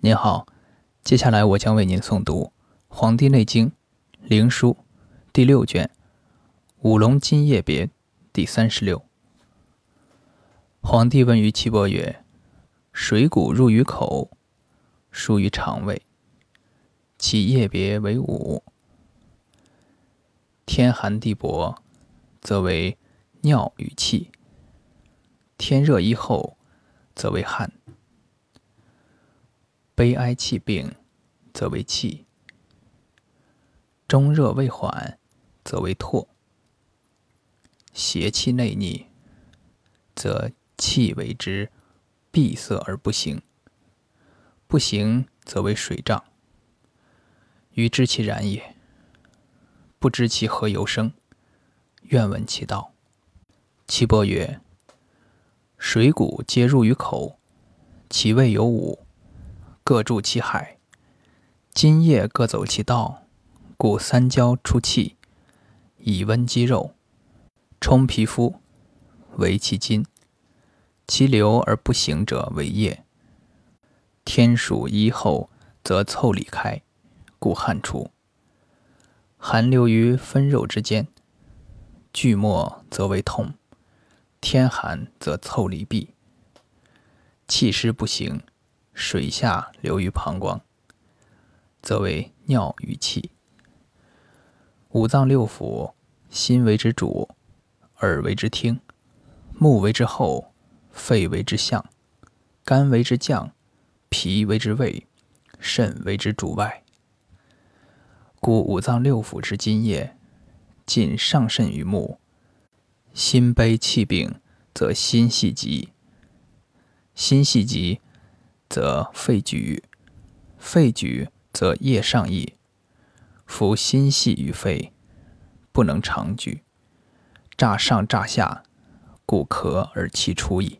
您好，接下来我将为您诵读《黄帝内经·灵枢》第六卷《五龙津液别》第三十六。皇帝问于岐伯曰：“水谷入于口，输于肠胃，其液别为五。天寒地薄，则为尿与气；天热一后，则为汗。”悲哀气病，则为气；中热未缓，则为唾；邪气内逆，则气为之闭塞而不行；不行，则为水胀。余知其然也，不知其何由生，愿闻其道。岐伯曰：水谷皆入于口，其味有五。各住其海，津液各走其道，故三焦出气，以温肌肉，充皮肤，为其筋。其流而不行者为液。天暑一后，则凑里开，故汗出。寒流于分肉之间，聚末则为痛。天寒则凑里闭，气湿不行。水下流于膀胱，则为尿与气。五脏六腑，心为之主，耳为之听，目为之后，肺为之相，肝为之将，脾为之胃，肾为之主外。故五脏六腑之津液，尽上渗于目。心悲气病，则心系急，心系急。则肺举，肺举则液上溢。夫心系于肺，不能长举，乍上乍下，故咳而气出矣。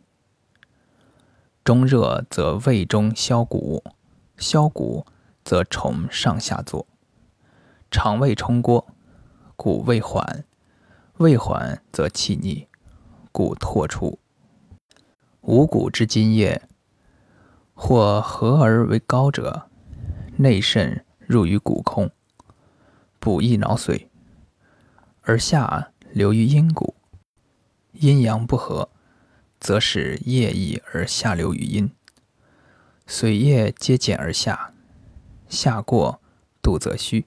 中热则胃中消谷，消谷则虫上下作，肠胃冲锅，故胃缓，胃缓则气逆，故唾出。五谷之津液。或合而为高者，内肾入于骨空，补益脑髓；而下流于阴谷。阴阳不和，则使液溢而下流于阴，髓液皆减而下，下过肚则虚，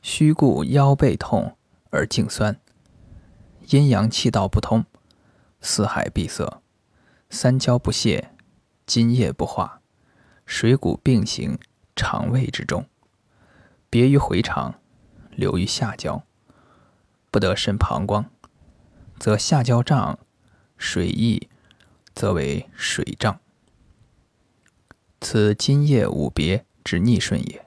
虚故腰背痛而颈酸，阴阳气道不通，四海闭塞，三焦不泄。津液不化，水谷并行肠胃之中，别于回肠，流于下焦，不得肾膀胱，则下焦胀，水溢，则为水胀。此津液五别之逆顺也。